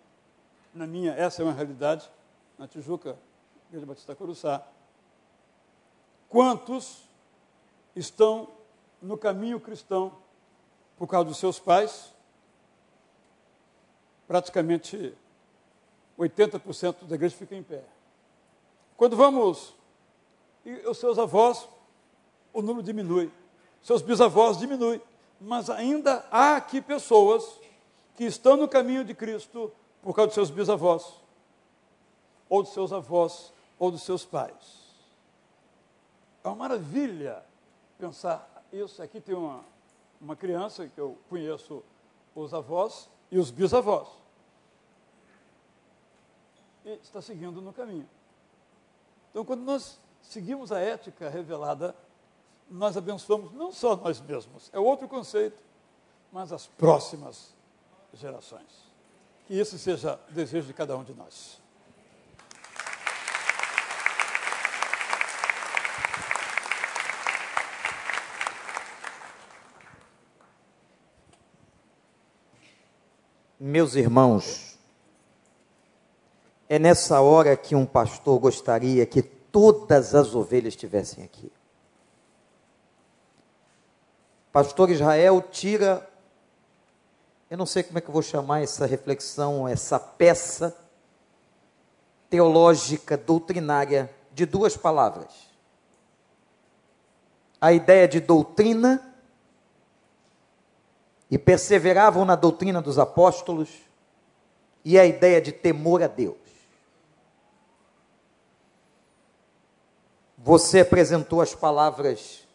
na minha, essa é uma realidade, na Tijuca, Igreja Batista Coruçá, quantos estão no caminho cristão por causa dos seus pais, praticamente 80% da igreja fica em pé. Quando vamos, e os seus avós, o número diminui, seus bisavós diminui, mas ainda há aqui pessoas que estão no caminho de Cristo por causa dos seus bisavós, ou dos seus avós, ou dos seus pais. É uma maravilha pensar isso. Aqui tem uma, uma criança que eu conheço os avós e os bisavós. E está seguindo no caminho. Então, quando nós seguimos a ética revelada, nós abençoamos não só nós mesmos, é outro conceito, mas as próximas gerações. Que esse seja desejo de cada um de nós. Meus irmãos, é nessa hora que um pastor gostaria que todas as ovelhas estivessem aqui. Pastor Israel tira, eu não sei como é que eu vou chamar essa reflexão, essa peça teológica, doutrinária, de duas palavras. A ideia de doutrina e perseveravam na doutrina dos apóstolos e a ideia de temor a Deus. Você apresentou as palavras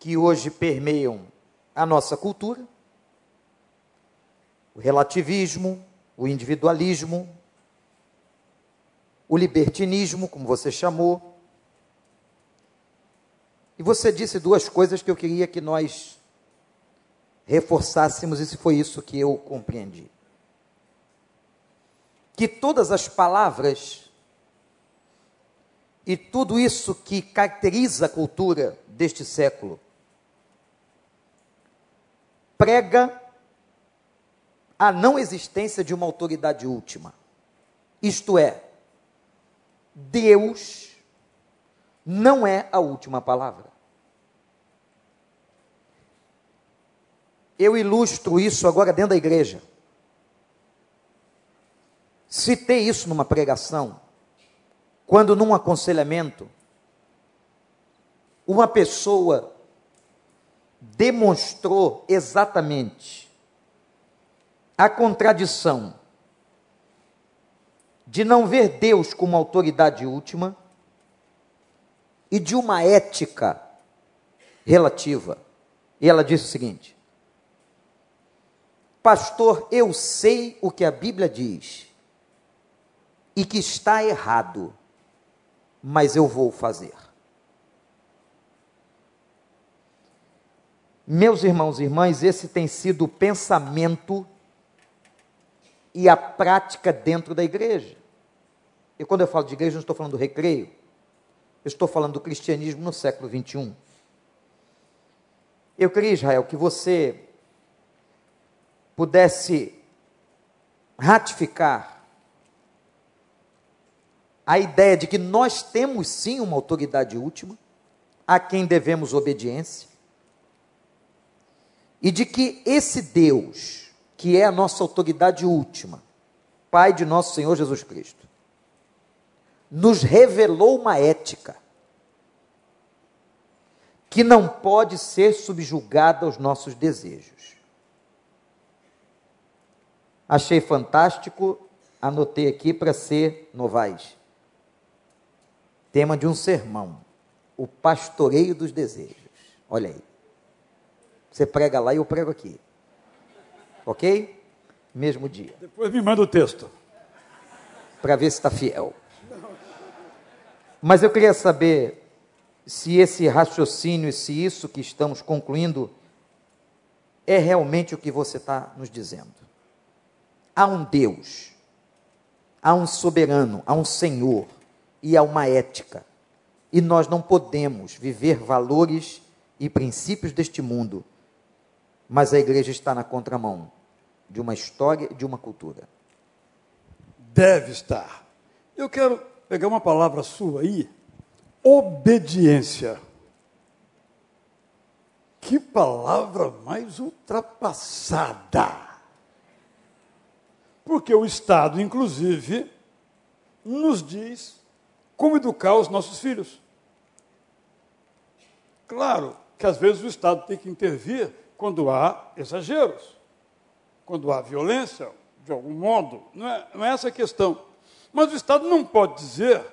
que hoje permeiam a nossa cultura, o relativismo, o individualismo, o libertinismo, como você chamou. E você disse duas coisas que eu queria que nós reforçássemos, e foi isso que eu compreendi. Que todas as palavras e tudo isso que caracteriza a cultura deste século prega a não existência de uma autoridade última. Isto é, Deus não é a última palavra. Eu ilustro isso agora dentro da igreja. Citei isso numa pregação, quando num aconselhamento, uma pessoa demonstrou exatamente a contradição de não ver Deus como autoridade última e de uma ética relativa. E ela disse o seguinte: Pastor, eu sei o que a Bíblia diz e que está errado, mas eu vou fazer. Meus irmãos e irmãs, esse tem sido o pensamento e a prática dentro da igreja. E quando eu falo de igreja, não estou falando do recreio, eu estou falando do cristianismo no século 21. Eu queria, Israel, que você pudesse ratificar a ideia de que nós temos sim uma autoridade última, a quem devemos obediência, e de que esse Deus, que é a nossa autoridade última, Pai de nosso Senhor Jesus Cristo, nos revelou uma ética que não pode ser subjugada aos nossos desejos. Achei fantástico, anotei aqui para ser novais. Tema de um sermão: o pastoreio dos desejos. Olha aí. Você prega lá e eu prego aqui. Ok? Mesmo dia. Depois me manda o texto. Para ver se está fiel. Mas eu queria saber se esse raciocínio, se isso que estamos concluindo é realmente o que você está nos dizendo. Há um Deus, há um soberano, há um Senhor e há uma ética. E nós não podemos viver valores e princípios deste mundo mas a igreja está na contramão de uma história e de uma cultura. Deve estar. Eu quero pegar uma palavra sua aí, obediência. Que palavra mais ultrapassada. Porque o Estado, inclusive, nos diz como educar os nossos filhos. Claro que às vezes o Estado tem que intervir quando há exageros, quando há violência, de algum modo. Não é, não é essa a questão. Mas o Estado não pode dizer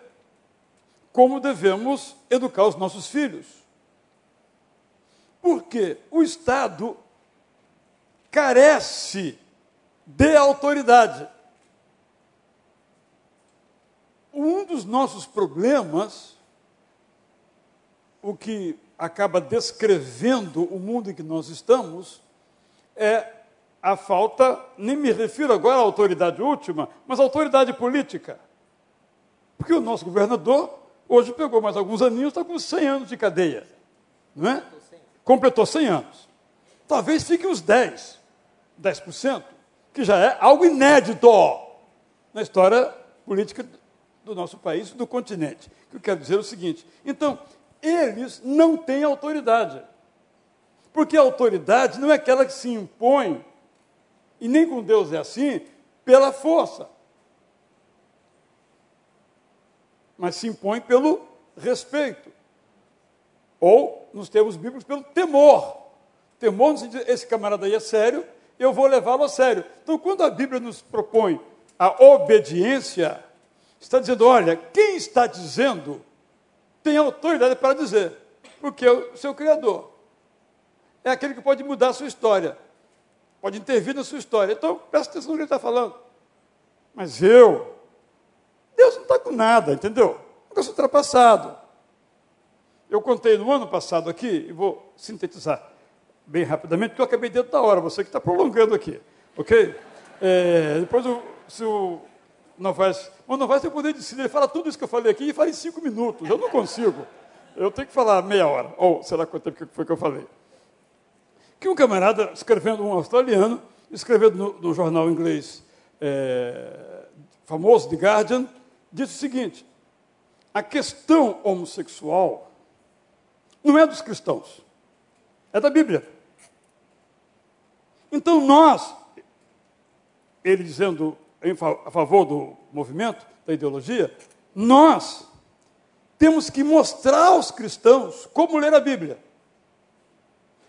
como devemos educar os nossos filhos. Porque o Estado carece de autoridade. Um dos nossos problemas, o que acaba descrevendo o mundo em que nós estamos é a falta, nem me refiro agora à autoridade última, mas à autoridade política. Porque o nosso governador hoje pegou mais alguns aninhos, está com 100 anos de cadeia. Não é? Completou 100 anos. Talvez fique os 10, 10%, que já é algo inédito na história política do nosso país, do continente. O que eu quero dizer é o seguinte: então, eles não têm autoridade. Porque a autoridade não é aquela que se impõe, e nem com Deus é assim, pela força. Mas se impõe pelo respeito. Ou, nos termos bíblicos, pelo temor. Temor, esse camarada aí é sério, eu vou levá-lo a sério. Então, quando a Bíblia nos propõe a obediência, está dizendo: olha, quem está dizendo tem autoridade para dizer, porque é o seu Criador. É aquele que pode mudar a sua história, pode intervir na sua história. Então, presta atenção no que ele está falando. Mas eu, Deus não está com nada, entendeu? Negócio ultrapassado. Eu contei no ano passado aqui, e vou sintetizar bem rapidamente, porque eu acabei dentro da hora, você que está prolongando aqui, ok? É, depois, o, se o Novaes, o Novaes tem poder de si, ele fala tudo isso que eu falei aqui e fala em cinco minutos. Eu não consigo. Eu tenho que falar meia hora. Ou será quanto tempo foi que eu falei? Que um camarada, escrevendo, um australiano, escrevendo no, no jornal inglês é, famoso, The Guardian, disse o seguinte: a questão homossexual não é dos cristãos, é da Bíblia. Então nós, ele dizendo a favor do movimento, da ideologia, nós temos que mostrar aos cristãos como ler a Bíblia.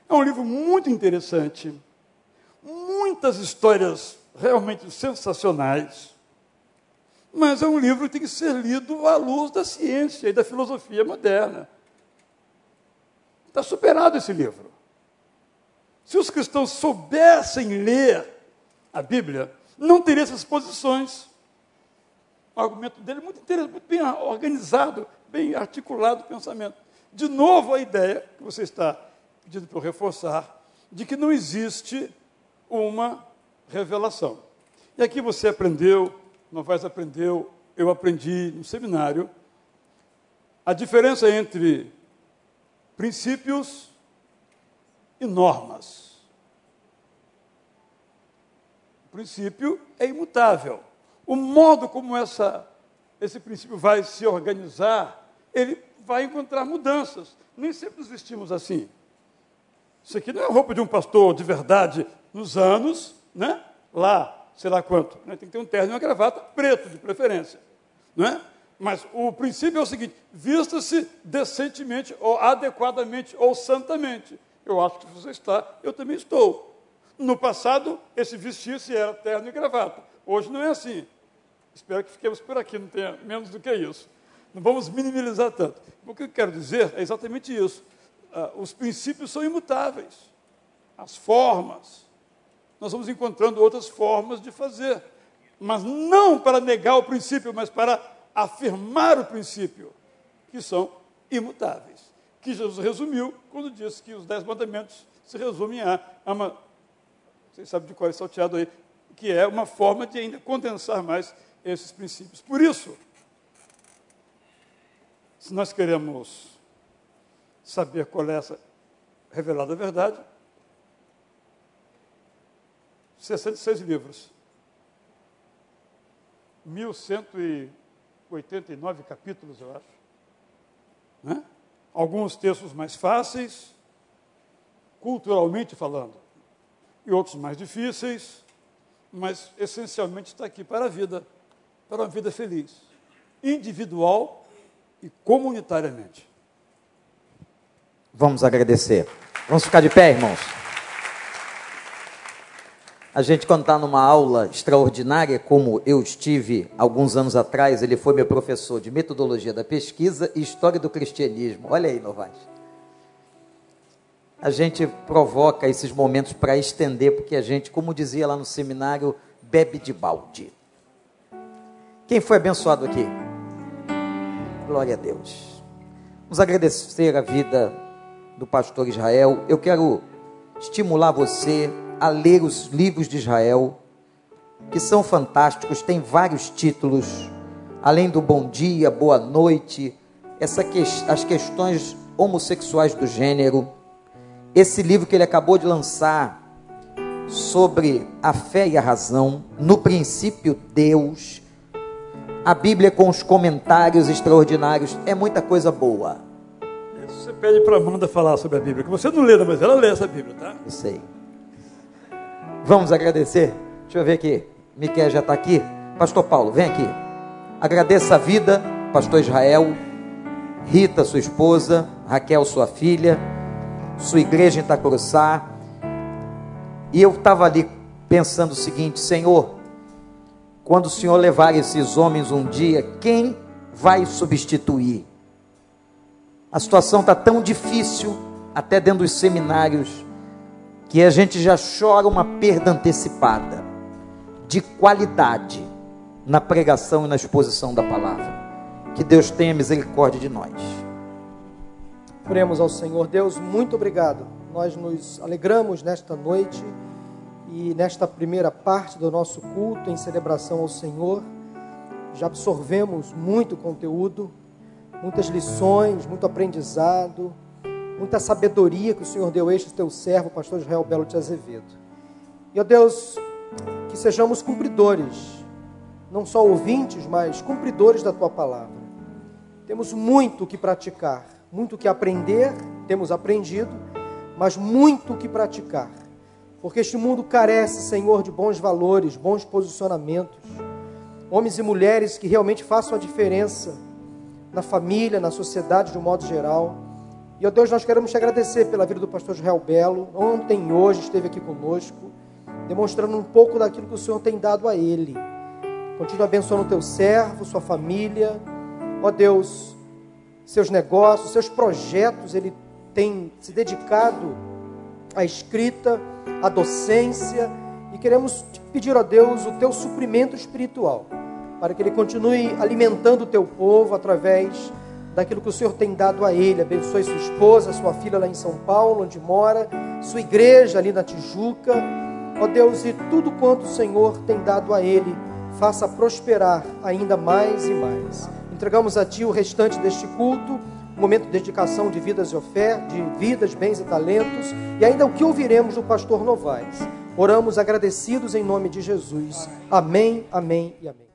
É um livro muito interessante, muitas histórias realmente sensacionais, mas é um livro que tem que ser lido à luz da ciência e da filosofia moderna. Está superado esse livro. Se os cristãos soubessem ler a Bíblia, não teria essas posições. O argumento dele é muito interessante, muito bem organizado, bem articulado o pensamento. De novo, a ideia que você está pedindo para eu reforçar, de que não existe uma revelação. E aqui você aprendeu, Novaes aprendeu, eu aprendi no seminário, a diferença entre princípios e normas. O princípio é imutável. O modo como essa, esse princípio vai se organizar, ele vai encontrar mudanças. Nem sempre nos vestimos assim. Isso aqui não é a roupa de um pastor de verdade nos anos, né? Lá, sei lá quanto. Né? Tem que ter um terno e uma gravata preto, de preferência. Não é? Mas o princípio é o seguinte: vista-se decentemente, ou adequadamente, ou santamente. Eu acho que você está, eu também estou. No passado, esse vestir-se era terno e gravata. Hoje não é assim. Espero que fiquemos por aqui, não tenha menos do que isso. Não vamos minimizar tanto. O que eu quero dizer é exatamente isso. Uh, os princípios são imutáveis. As formas. Nós vamos encontrando outras formas de fazer. Mas não para negar o princípio, mas para afirmar o princípio, que são imutáveis. Que Jesus resumiu quando disse que os dez mandamentos se resumem a, a uma. Vocês sabem de qual é salteado aí, que é uma forma de ainda condensar mais esses princípios. Por isso, se nós queremos saber qual é essa revelada verdade, 66 livros, 1189 capítulos, eu acho. Né? Alguns textos mais fáceis, culturalmente falando, e outros mais difíceis, mas essencialmente está aqui para a vida, para uma vida feliz, individual e comunitariamente. Vamos agradecer. Vamos ficar de pé, irmãos. A gente, quando está numa aula extraordinária, como eu estive alguns anos atrás, ele foi meu professor de metodologia da pesquisa e história do cristianismo. Olha aí, Novaes. A gente provoca esses momentos para estender, porque a gente, como dizia lá no seminário, bebe de balde. Quem foi abençoado aqui? Glória a Deus. Vamos agradecer a vida do pastor Israel. Eu quero estimular você a ler os livros de Israel, que são fantásticos, tem vários títulos, além do bom dia, boa noite, essa que, as questões homossexuais do gênero. Esse livro que ele acabou de lançar sobre a fé e a razão, no princípio Deus, a Bíblia com os comentários extraordinários, é muita coisa boa. Você pede para Amanda falar sobre a Bíblia, que você não lê, mas ela lê essa Bíblia, tá? Eu sei. Vamos agradecer? Deixa eu ver aqui. Miquel já está aqui. Pastor Paulo, vem aqui. Agradeça a vida, Pastor Israel, Rita, sua esposa, Raquel, sua filha, sua igreja em Itacuruçá. E eu estava ali pensando o seguinte: Senhor, quando o Senhor levar esses homens um dia, quem vai substituir? A situação está tão difícil, até dentro dos seminários, que a gente já chora uma perda antecipada de qualidade na pregação e na exposição da palavra. Que Deus tenha misericórdia de nós. Oremos ao Senhor. Deus, muito obrigado. Nós nos alegramos nesta noite e nesta primeira parte do nosso culto em celebração ao Senhor, já absorvemos muito conteúdo, muitas lições, muito aprendizado, muita sabedoria que o Senhor deu a este teu servo, pastor Israel Belo de Azevedo. E, ó Deus, que sejamos cumpridores, não só ouvintes, mas cumpridores da tua palavra. Temos muito que praticar, muito que aprender, temos aprendido, mas muito que praticar porque este mundo carece, Senhor, de bons valores, bons posicionamentos. Homens e mulheres que realmente façam a diferença na família, na sociedade de um modo geral. E, ó Deus, nós queremos te agradecer pela vida do pastor Israel Belo. Ontem hoje esteve aqui conosco, demonstrando um pouco daquilo que o Senhor tem dado a ele. Continua abençoando o teu servo, sua família. Ó Deus, seus negócios, seus projetos, ele tem se dedicado à escrita, à docência, e queremos pedir a Deus o teu suprimento espiritual, para que ele continue alimentando o teu povo através daquilo que o Senhor tem dado a ele. Abençoe sua esposa, sua filha lá em São Paulo, onde mora, sua igreja ali na Tijuca. Ó Deus, e tudo quanto o Senhor tem dado a ele, faça prosperar ainda mais e mais. Entregamos a Ti o restante deste culto, momento de dedicação de vidas e ofertas, de vidas, bens e talentos, e ainda o que ouviremos do pastor Novaes. Oramos agradecidos em nome de Jesus. Amém, amém e amém.